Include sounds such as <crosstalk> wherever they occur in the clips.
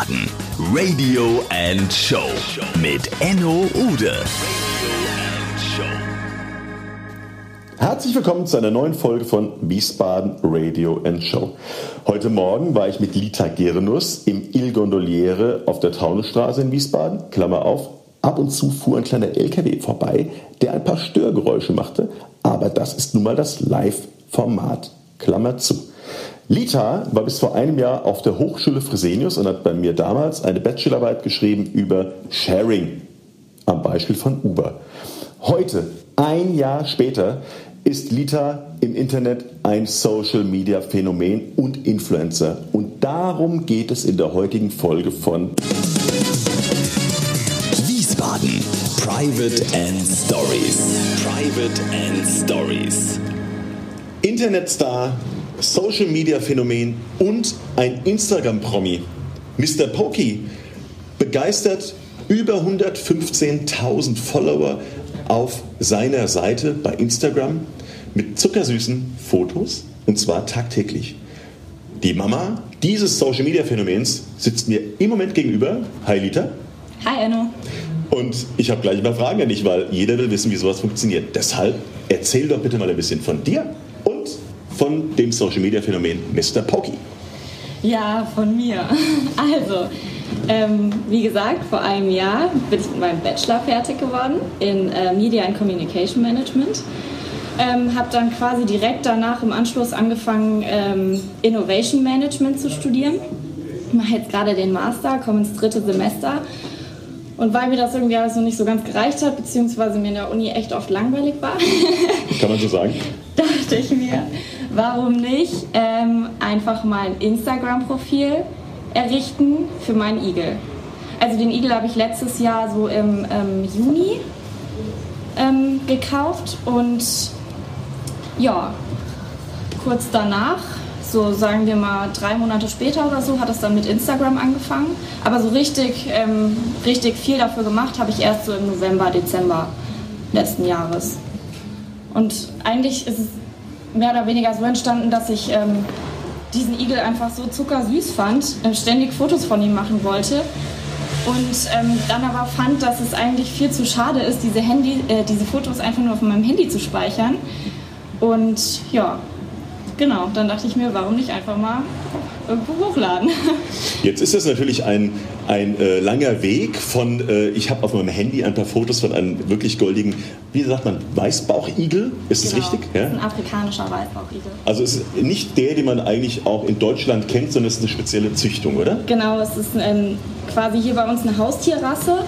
Wiesbaden. Radio and Show mit Enno Ude. Herzlich willkommen zu einer neuen Folge von Wiesbaden Radio and Show. Heute Morgen war ich mit Lita Gernus im Il Gondoliere auf der Taunusstraße in Wiesbaden. Klammer auf, ab und zu fuhr ein kleiner LKW vorbei, der ein paar Störgeräusche machte, aber das ist nun mal das Live-Format. Klammer zu. Lita war bis vor einem Jahr auf der Hochschule Fresenius und hat bei mir damals eine Bachelorarbeit geschrieben über Sharing am Beispiel von Uber. Heute, ein Jahr später, ist Lita im Internet ein Social Media Phänomen und Influencer. Und darum geht es in der heutigen Folge von Wiesbaden Private and Stories. Private and Stories. Internetstar Social Media Phänomen und ein Instagram Promi. Mr. Pokey begeistert über 115.000 Follower auf seiner Seite bei Instagram mit zuckersüßen Fotos und zwar tagtäglich. Die Mama dieses Social Media Phänomens sitzt mir im Moment gegenüber. Hi Lita. Hi Enno. Und ich habe gleich ein paar Fragen an dich, weil jeder will wissen, wie sowas funktioniert. Deshalb erzähl doch bitte mal ein bisschen von dir von dem Social Media Phänomen Mr. Pokey. Ja, von mir. <laughs> Also, ähm, wie gesagt, vor einem Jahr bin ich mit meinem Bachelor fertig geworden in äh, Media and Communication Management. Ähm, habe dann quasi direkt danach im Anschluss angefangen, ähm, Innovation Management zu studieren. Ich mache jetzt gerade den Master, komme ins dritte Semester. Und weil mir das irgendwie alles noch nicht so ganz gereicht hat, beziehungsweise mir in der Uni echt oft langweilig war, <laughs> kann man so sagen, dachte ich mir, warum nicht ähm, einfach mal ein Instagram-Profil errichten für meinen Igel. Also den Igel habe ich letztes Jahr so im ähm, Juni ähm, gekauft und ja, kurz danach, so sagen wir mal drei Monate später oder so, hat es dann mit Instagram angefangen. Aber so richtig, ähm, richtig viel dafür gemacht habe ich erst so im November, Dezember letzten Jahres. Und eigentlich ist es mehr oder weniger so entstanden, dass ich ähm, diesen Igel einfach so zuckersüß fand, äh, ständig Fotos von ihm machen wollte und ähm, dann aber fand, dass es eigentlich viel zu schade ist, diese, Handy, äh, diese Fotos einfach nur auf meinem Handy zu speichern. Und ja, genau, dann dachte ich mir, warum nicht einfach mal hochladen. Jetzt ist das natürlich ein, ein äh, langer Weg von, äh, ich habe auf meinem Handy ein paar Fotos von einem wirklich goldigen, wie sagt man, Weißbauchigel, ist genau, das richtig? Ja? Das ist ein afrikanischer Weißbauchigel. Also es ist nicht der, den man eigentlich auch in Deutschland kennt, sondern es ist eine spezielle Züchtung, oder? Genau, es ist ähm, quasi hier bei uns eine Haustierrasse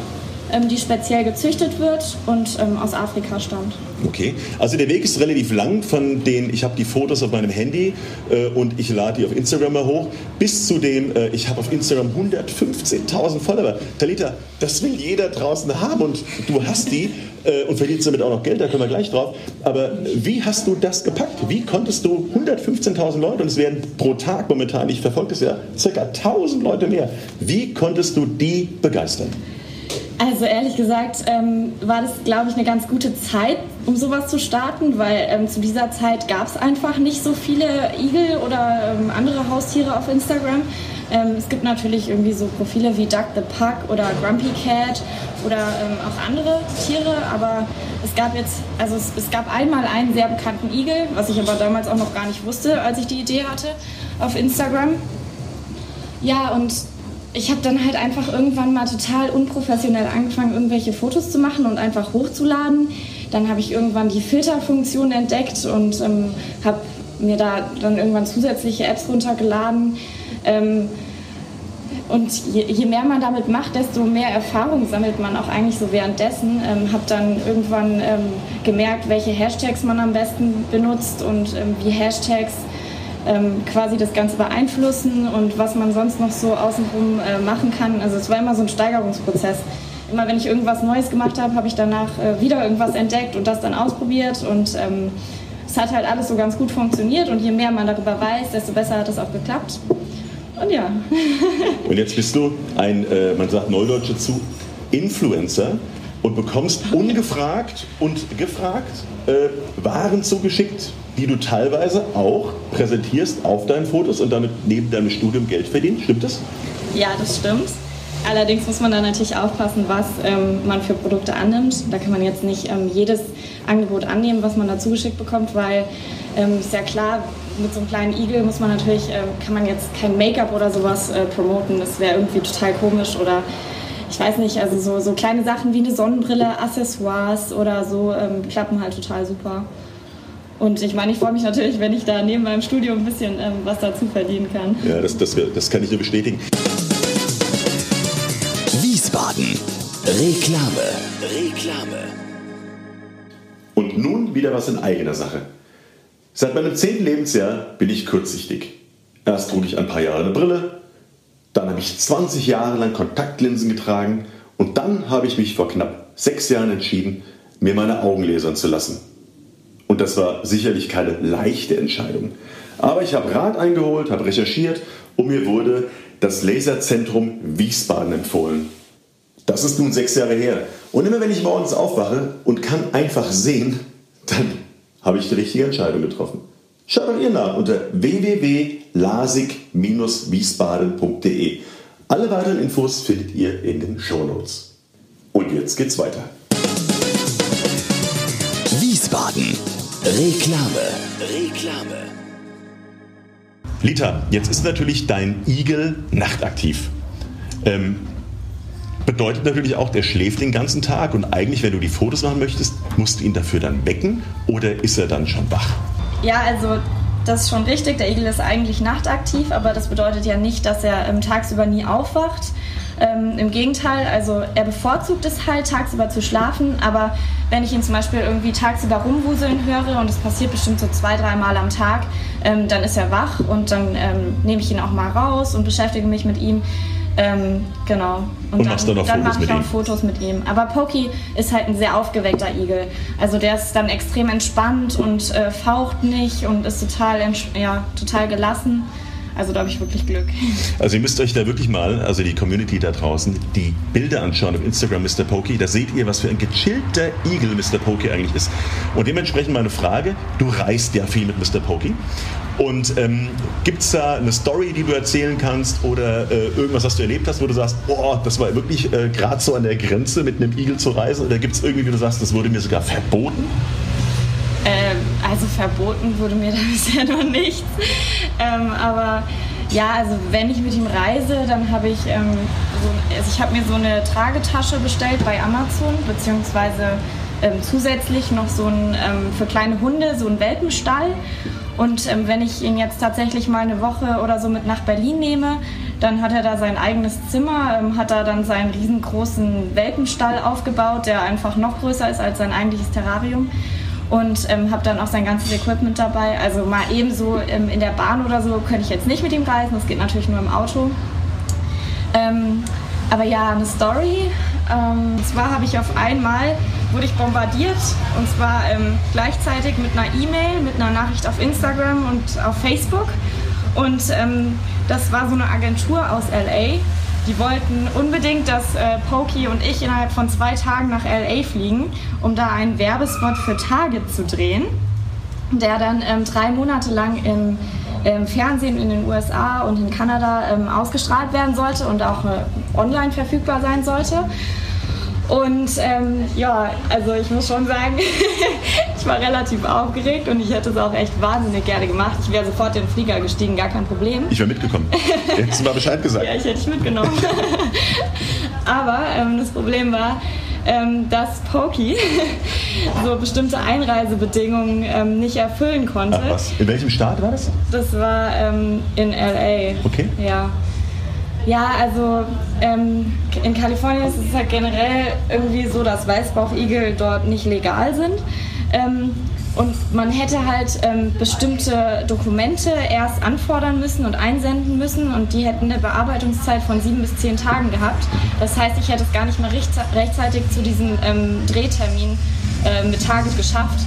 die speziell gezüchtet wird und ähm, aus Afrika stammt. Okay, also der Weg ist relativ lang von den, ich habe die Fotos auf meinem Handy äh, und ich lade die auf Instagram mal hoch, bis zu dem, äh, ich habe auf Instagram 115.000 Follower. Talita, das will jeder draußen haben und du hast die äh, und verdienst damit auch noch Geld, da können wir gleich drauf. Aber wie hast du das gepackt? Wie konntest du 115.000 Leute, und es werden pro Tag momentan, ich verfolge es ja, circa 1000 Leute mehr, wie konntest du die begeistern? Also ehrlich gesagt ähm, war das, glaube ich, eine ganz gute Zeit, um sowas zu starten, weil ähm, zu dieser Zeit gab es einfach nicht so viele Igel oder ähm, andere Haustiere auf Instagram. Ähm, es gibt natürlich irgendwie so Profile wie Duck the Puck oder Grumpy Cat oder ähm, auch andere Tiere, aber es gab jetzt, also es, es gab einmal einen sehr bekannten Igel, was ich aber damals auch noch gar nicht wusste, als ich die Idee hatte auf Instagram. Ja, und ich habe dann halt einfach irgendwann mal total unprofessionell angefangen, irgendwelche Fotos zu machen und einfach hochzuladen. Dann habe ich irgendwann die Filterfunktion entdeckt und ähm, habe mir da dann irgendwann zusätzliche Apps runtergeladen. Ähm, und je, je, mehr man damit macht, desto mehr Erfahrung sammelt man auch eigentlich so währenddessen. Ähm, habe dann irgendwann ähm, gemerkt, welche Hashtags man am besten benutzt und ähm, wie Hashtags ähm, quasi das Ganze beeinflussen und was man sonst noch so außenrum äh, machen kann. Also es war immer so ein Steigerungsprozess. Immer wenn ich irgendwas Neues gemacht habe, habe ich danach äh, wieder irgendwas entdeckt und das dann ausprobiert und ähm, es hat halt alles so ganz gut funktioniert und je mehr man darüber weiß, desto besser hat es auch geklappt. Und ja. <laughs> und jetzt bist du ein, äh, man sagt Neudeutsche zu, Influencer und bekommst ungefragt und gefragt äh, Waren zugeschickt, die du teilweise auch präsentierst auf deinen Fotos und damit neben deinem Studium Geld verdienst. Stimmt das? Ja, das stimmt. Allerdings muss man da natürlich aufpassen, was ähm, man für Produkte annimmt. Da kann man jetzt nicht ähm, jedes Angebot annehmen, was man da zugeschickt bekommt, weil ähm, ist ja klar, mit so einem kleinen Igel muss man natürlich, äh, kann man jetzt kein Make-up oder sowas äh, promoten. Das wäre irgendwie total komisch oder ich weiß nicht, also so, so kleine Sachen wie eine Sonnenbrille, Accessoires oder so ähm, klappen halt total super. Und ich meine, ich freue mich natürlich, wenn ich da neben meinem Studio ein bisschen ähm, was dazu verdienen kann. Ja, das, das, das kann ich nur bestätigen. Wiesbaden. Reklame. Reklame. Und nun wieder was in eigener Sache. Seit meinem zehnten Lebensjahr bin ich kurzsichtig. Erst trug ich ein paar Jahre eine Brille, habe ich 20 Jahre lang Kontaktlinsen getragen und dann habe ich mich vor knapp sechs Jahren entschieden, mir meine Augen lasern zu lassen. Und das war sicherlich keine leichte Entscheidung. Aber ich habe Rat eingeholt, habe recherchiert und mir wurde das Laserzentrum Wiesbaden empfohlen. Das ist nun sechs Jahre her. Und immer wenn ich morgens aufwache und kann einfach sehen, dann habe ich die richtige Entscheidung getroffen. Schaut doch ihr nach unter www.lasik-wiesbaden.de. Alle weiteren Infos findet ihr in den Shownotes. Und jetzt geht's weiter. Wiesbaden. Reklame. Reklame. Lita, jetzt ist natürlich dein Igel nachtaktiv. Ähm, bedeutet natürlich auch, der schläft den ganzen Tag und eigentlich, wenn du die Fotos machen möchtest, musst du ihn dafür dann wecken oder ist er dann schon wach? Ja, also das ist schon richtig. Der Igel ist eigentlich nachtaktiv, aber das bedeutet ja nicht, dass er ähm, tagsüber nie aufwacht. Ähm, Im Gegenteil, also er bevorzugt es halt, tagsüber zu schlafen, aber wenn ich ihn zum Beispiel irgendwie tagsüber rumwuseln höre und es passiert bestimmt so zwei, drei Mal am Tag, ähm, dann ist er wach und dann ähm, nehme ich ihn auch mal raus und beschäftige mich mit ihm. Ähm, genau. Und, und machst dann, dann, dann mache ich auch ihm. Fotos mit ihm. Aber Pokey ist halt ein sehr aufgeweckter Igel. Also der ist dann extrem entspannt und äh, faucht nicht und ist total, ja, total gelassen. Also da habe ich wirklich Glück. <laughs> Also ihr müsst euch da wirklich mal, also die Community da draußen, die Bilder anschauen auf Instagram Mr. Pokey. Da seht ihr, was für ein gechillter Igel Mr. Pokey eigentlich ist. Und dementsprechend meine Frage, du reist ja viel mit Mr. Pokey. Und ähm, gibt es da eine Story, die du erzählen kannst oder äh, irgendwas, was du erlebt hast, wo du sagst, boah, das war wirklich äh, gerade so an der Grenze, mit einem Igel zu reisen? Oder gibt es irgendwie, wo du sagst, das wurde mir sogar verboten? Also verboten wurde mir <laughs> da bisher noch nichts. Ähm, aber ja, also wenn ich mit ihm reise, dann habe ich, ähm, so, also ich habe mir so eine Tragetasche bestellt bei Amazon, beziehungsweise ähm, zusätzlich noch so ein, ähm, für kleine Hunde, so ein Welpenstall. Und ähm, wenn ich ihn jetzt tatsächlich mal eine Woche oder so mit nach Berlin nehme, dann hat er da sein eigenes Zimmer, ähm, hat da dann seinen riesengroßen Welpenstall aufgebaut, der einfach noch größer ist als sein eigentliches Terrarium und ähm, habe dann auch sein ganzes Equipment dabei. Also mal ebenso ähm, in der Bahn oder so könnte ich jetzt nicht mit ihm reisen, das geht natürlich nur im Auto. Ähm, aber ja, eine Story. Ähm, und zwar habe ich auf einmal, wurde ich bombardiert und zwar ähm, gleichzeitig mit einer E-Mail, mit einer Nachricht auf Instagram und auf Facebook. Und ähm, das war so eine Agentur aus LA die wollten unbedingt, dass äh, Pokey und ich innerhalb von zwei Tagen nach LA fliegen, um da einen Werbespot für Target zu drehen, der dann ähm, drei Monate lang im, im, Fernsehen in den USA und in Kanada ähm, ausgestrahlt werden sollte und auch äh, online verfügbar sein sollte. Und ähm, ja, also ich muss schon sagen, <laughs> ich war relativ aufgeregt und ich hätte es auch echt wahnsinnig gerne gemacht. Ich wäre sofort in den Flieger gestiegen, gar kein Problem. Ich wäre mitgekommen. <laughs> Hättest du mal Bescheid gesagt. ja, ich hätte dich mitgenommen. <laughs> Aber ähm, das Problem war, ähm, dass Pokey so bestimmte Einreisebedingungen ähm, nicht erfüllen konnte. Ach was. In welchem Staat war das? Das war ähm, in LA. Okay. Ja. Ja, also ähm, in Kalifornien ist es halt generell irgendwie so, dass Weißbauchigel dort nicht legal sind. Ähm, und man hätte halt ähm, bestimmte Dokumente erst anfordern müssen und einsenden müssen und die hätten eine Bearbeitungszeit von sieben bis zehn Tagen gehabt. Das heißt, ich hätte es gar nicht mehr rechtzeitig zu diesem ähm, Drehtermin äh, mit Target geschafft,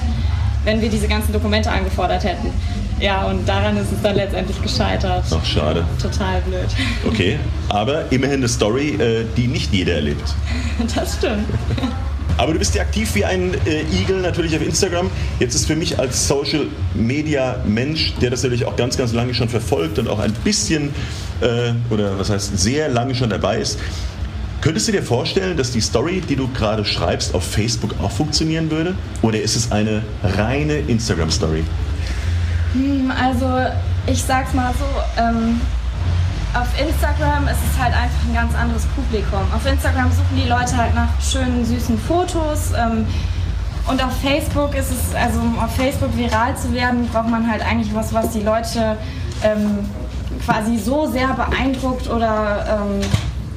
wenn wir diese ganzen Dokumente angefordert hätten. Ja, und daran ist es dann letztendlich gescheitert. Ach, schade. Total blöd. Okay, aber immerhin eine Story, äh, die nicht jeder erlebt. <laughs> Das stimmt. Aber du bist ja aktiv wie ein äh, Igel natürlich auf Instagram. Jetzt ist für mich als Social Media Mensch, der das natürlich auch ganz, ganz lange schon verfolgt und auch ein bisschen äh, oder was heißt sehr lange schon dabei ist. Könntest du dir vorstellen, dass die Story, die du gerade schreibst, auf Facebook auch funktionieren würde? Oder ist es eine reine Instagram-Story? Hm, also ich sag's mal so, ähm, auf Instagram ist es halt einfach ein ganz anderes Publikum. Auf Instagram suchen die Leute halt nach schönen, süßen Fotos. Ähm, und auf Facebook ist es, also um auf Facebook viral zu werden, braucht man halt eigentlich was, was die Leute ähm, quasi so sehr beeindruckt oder ähm,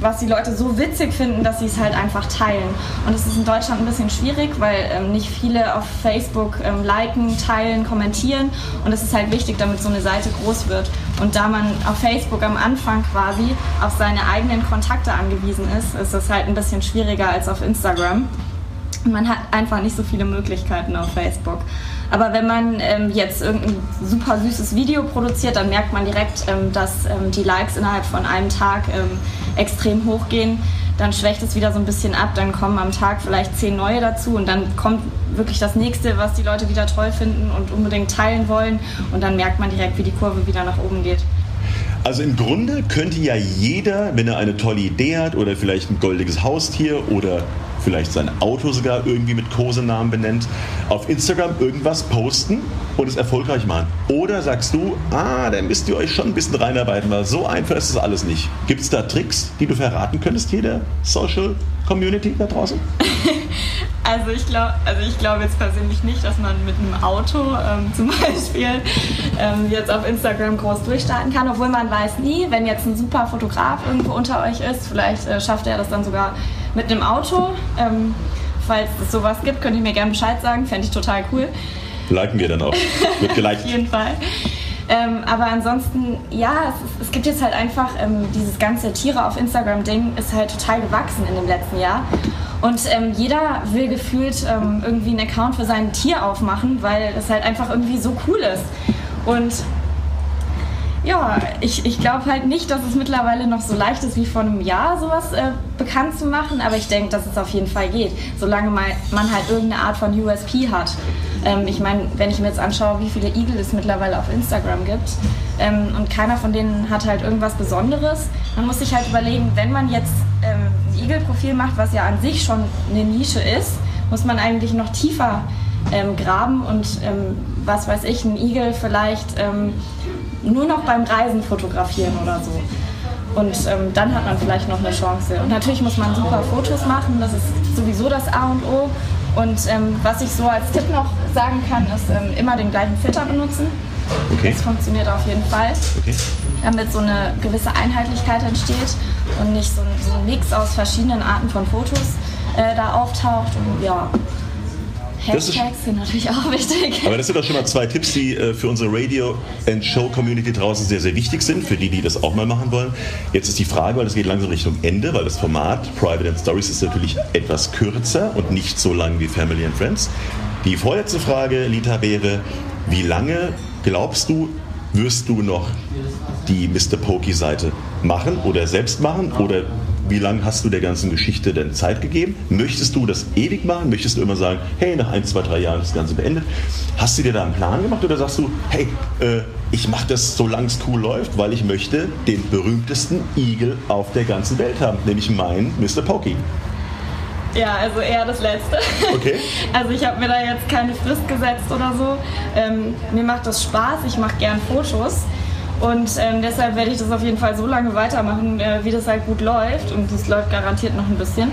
was die Leute so witzig finden, dass sie es halt einfach teilen. Und es ist in Deutschland ein bisschen schwierig, weil ähm, nicht viele auf Facebook ähm, liken, teilen, kommentieren. Und es ist halt wichtig, damit so eine Seite groß wird. Und da man auf Facebook am Anfang quasi auf seine eigenen Kontakte angewiesen ist, ist es halt ein bisschen schwieriger als auf Instagram. Man hat einfach nicht so viele Möglichkeiten auf Facebook. Aber wenn man ähm, jetzt irgendein super süßes Video produziert, dann merkt man direkt, ähm, dass ähm, die Likes innerhalb von einem Tag ähm, extrem hochgehen. Dann schwächt es wieder so ein bisschen ab, dann kommen am Tag vielleicht zehn neue dazu und dann kommt wirklich das nächste, was die Leute wieder toll finden und unbedingt teilen wollen. Und dann merkt man direkt, wie die Kurve wieder nach oben geht. Also im Grunde könnte ja jeder, wenn er eine tolle Idee hat oder vielleicht ein goldiges Haustier oder vielleicht sein Auto sogar irgendwie mit Kosenamen benennt, auf Instagram irgendwas posten und es erfolgreich machen? Oder sagst du, ah, da müsst ihr euch schon ein bisschen reinarbeiten, weil so einfach ist es alles nicht. Gibt es da Tricks, die du verraten könntest, hier der Social Community da draußen? <laughs> Also ich glaube also glaub jetzt persönlich nicht, dass man mit einem Auto ähm, <laughs> zum Beispiel ähm, jetzt auf Instagram groß durchstarten kann, obwohl man weiß nie, wenn jetzt ein super Fotograf irgendwo unter euch ist, vielleicht äh, schafft er das dann sogar mit einem Auto. Ähm, falls es sowas gibt, könnt ihr mir gerne Bescheid sagen, fände ich total cool. Liken wir dann auch. Wird geliked. <laughs> Auf jeden Fall. Ähm, aber ansonsten, ja, es, es, gibt jetzt halt einfach ähm, dieses ganze Tiere auf Instagram-Ding ist halt total gewachsen in dem letzten Jahr. Und ähm, jeder will gefühlt ähm, irgendwie einen Account für sein Tier aufmachen, weil es halt einfach irgendwie so cool ist. Und ja, ich, ich glaube halt nicht, dass es mittlerweile noch so leicht ist wie vor einem Jahr, sowas äh, bekannt zu machen, aber ich denke, dass es auf jeden Fall geht, solange man, man halt irgendeine Art von USP hat. Ähm, ich meine, wenn ich mir jetzt anschaue, wie viele Igel es mittlerweile auf Instagram gibt ähm, und keiner von denen hat halt irgendwas Besonderes, man muss sich halt überlegen, wenn man jetzt ähm, ein Igel-Profil macht, was ja an sich schon eine Nische ist, muss man eigentlich noch tiefer ähm, graben und ähm, was weiß ich, ein Igel vielleicht ähm, nur noch beim Reisen fotografieren oder so. Und ähm, dann hat man vielleicht noch eine Chance. Und natürlich muss man super Fotos machen, das ist sowieso das A und O. Und ähm, was ich so als Tipp noch sagen kann, ist ähm, immer den gleichen Filter benutzen. Okay. Das funktioniert auf jeden Fall. Okay. Damit so eine gewisse Einheitlichkeit entsteht und nicht so ein, so ein Mix aus verschiedenen Arten von Fotos äh, da auftaucht. Und ja, Hashtags sind natürlich auch wichtig. Aber das sind doch schon mal zwei Tipps, die äh, für unsere Radio- and Show-Community draußen sehr, sehr wichtig sind, für die, die das auch mal machen wollen. Jetzt ist die Frage, weil es geht langsam Richtung Ende, weil das Format Private and Stories ist natürlich etwas kürzer und nicht so lang wie Family and Friends. Die vorletzte Frage, Lita, wäre, wie lange glaubst du, wirst du noch die Mr. Pokey-Seite machen oder selbst machen oder wie lange hast du der ganzen Geschichte denn Zeit gegeben? Möchtest du das ewig machen? Möchtest du immer sagen, hey, nach ein, zwei, drei Jahren ist das Ganze beendet? Hast du dir da einen Plan gemacht oder sagst du, hey, äh, ich mache das, solange es cool läuft, weil ich möchte den berühmtesten Igel auf der ganzen Welt haben, nämlich meinen Mr. Pokey? Ja, also eher das Letzte. Okay. <laughs> Also ich habe mir da jetzt keine Frist gesetzt oder so. Ähm, mir macht das Spaß, ich mache gern Fotos. Und ähm, deshalb werde ich das auf jeden Fall so lange weitermachen, äh, wie das halt gut läuft. Und das läuft garantiert noch ein bisschen.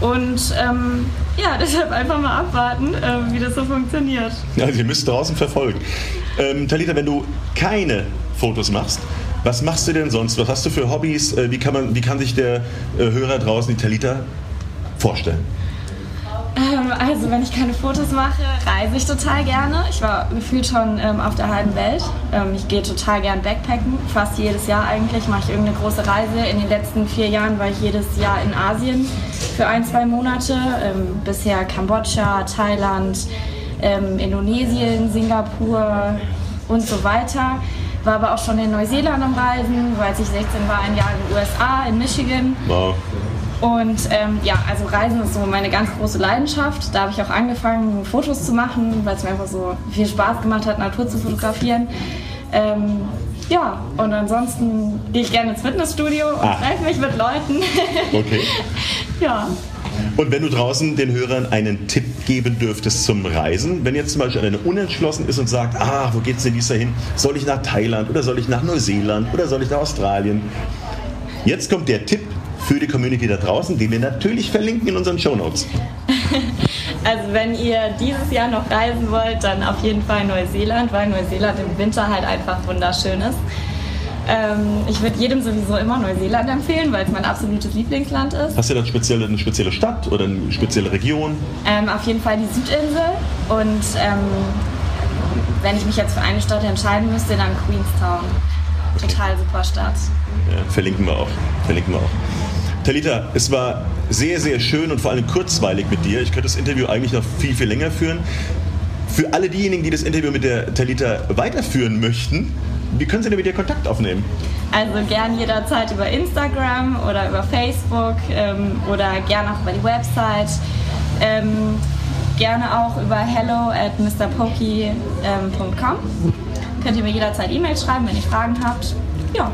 Und ähm, ja, <laughs> deshalb einfach mal abwarten, äh, wie das so funktioniert. Also ihr müsst draußen verfolgen. Ähm, Talita, wenn du keine Fotos machst, was machst du denn sonst? Was hast du für Hobbys? Äh, wie, kann man, wie kann sich der äh, Hörer draußen die Talita vorstellen? Ähm, also wenn ich keine Fotos mache, reise ich total gerne. Ich war gefühlt schon ähm, auf der halben Welt. Ähm, ich gehe total gern Backpacken, fast jedes Jahr eigentlich mache ich irgendeine große Reise. In den letzten vier Jahren war ich jedes Jahr in Asien für ein, zwei Monate. Ähm, bisher Kambodscha, Thailand, ähm, Indonesien, Singapur und so weiter. War aber auch schon in Neuseeland am Reisen, weil ich 16 war, ein Jahr in den USA, in Michigan. Wow. Und ähm, ja, also Reisen ist so meine ganz große Leidenschaft. Da habe ich auch angefangen, Fotos zu machen, weil es mir einfach so viel Spaß gemacht hat, Natur zu fotografieren. Ähm, ja, und ansonsten gehe ich gerne ins Fitnessstudio und Ah. treffe mich mit Leuten. <laughs> Okay. ja. Und wenn du draußen den Hörern einen Tipp geben dürftest zum Reisen, wenn jetzt zum Beispiel einer unentschlossen ist und sagt, ah, wo geht's denn dies hin? Soll ich nach Thailand oder soll ich nach Neuseeland oder soll ich nach Australien? Jetzt kommt der Tipp für die Community da draußen, den wir natürlich verlinken in unseren Shownotes. <laughs> Also wenn ihr dieses Jahr noch reisen wollt, dann auf jeden Fall Neuseeland, weil Neuseeland im Winter halt einfach wunderschön ist. Ähm, ich würde jedem sowieso immer Neuseeland empfehlen, weil es mein absolutes Lieblingsland ist. Hast du da spezielle, eine spezielle Stadt oder eine spezielle Region? Ähm, auf jeden Fall die Südinsel und ähm, wenn ich mich jetzt für eine Stadt entscheiden müsste, dann Queenstown. Total super Stadt. Ja, verlinken wir auch. Verlinken wir auch. Talita, es war sehr, sehr schön und vor allem kurzweilig mit dir. Ich könnte das Interview eigentlich noch viel, viel länger führen. Für alle diejenigen, die das Interview mit der Talita weiterführen möchten, wie können sie denn mit dir Kontakt aufnehmen? Also gern jederzeit über Instagram oder über Facebook ähm, oder gern auch über die Website. Ähm, gerne auch über hello at mrpokey.com. Könnt ihr mir jederzeit E-Mail schreiben, wenn ihr Fragen habt. Ja,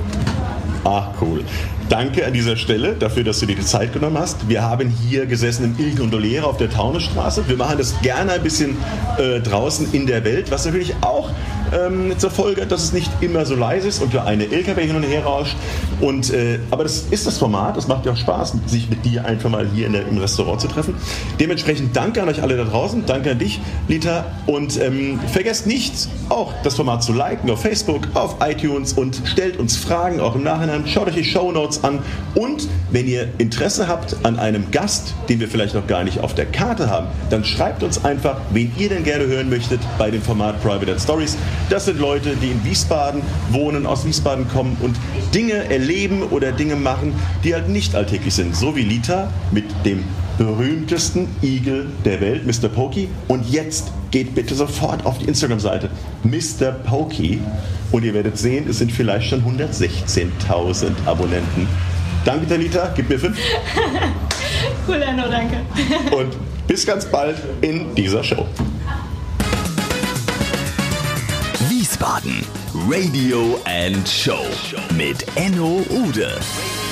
Ah, cool. Danke an dieser Stelle dafür, dass du dir die Zeit genommen hast. Wir haben hier gesessen im Il Gondoliere auf der Taunusstraße. Wir machen das gerne ein bisschen äh, draußen in der Welt, was natürlich auch ähm, zur Folge dass es nicht immer so leise ist und der eine LKW hin und her rauscht. Und, äh, aber das ist das Format. Es macht ja auch Spaß, sich mit dir einfach mal hier der, im Restaurant zu treffen. Dementsprechend danke an euch alle da draußen. Danke an dich, Lita. Und ähm, vergesst nicht, auch das Format zu liken auf Facebook, auf iTunes und stellt uns Fragen auch im Nachhinein. Schaut euch die Show Notes an. Und wenn ihr Interesse habt an einem Gast, den wir vielleicht noch gar nicht auf der Karte haben, dann schreibt uns einfach, wen ihr denn gerne hören möchtet bei dem Format Private Stories. Das sind Leute, die in Wiesbaden wohnen, aus Wiesbaden kommen und Dinge erleben oder Dinge machen, die halt nicht alltäglich sind. So wie Lita mit dem berühmtesten Igel der Welt, Mr. Pokey. Und jetzt geht bitte sofort auf die Instagram-Seite Mr. Pokey und ihr werdet sehen, es sind vielleicht schon 116.000 Abonnenten. Danke, Talita, gib mir fünf <laughs> cool, Enno, danke. und bis ganz bald in dieser Show. Wiesbaden Radio and Show mit Enno Ude.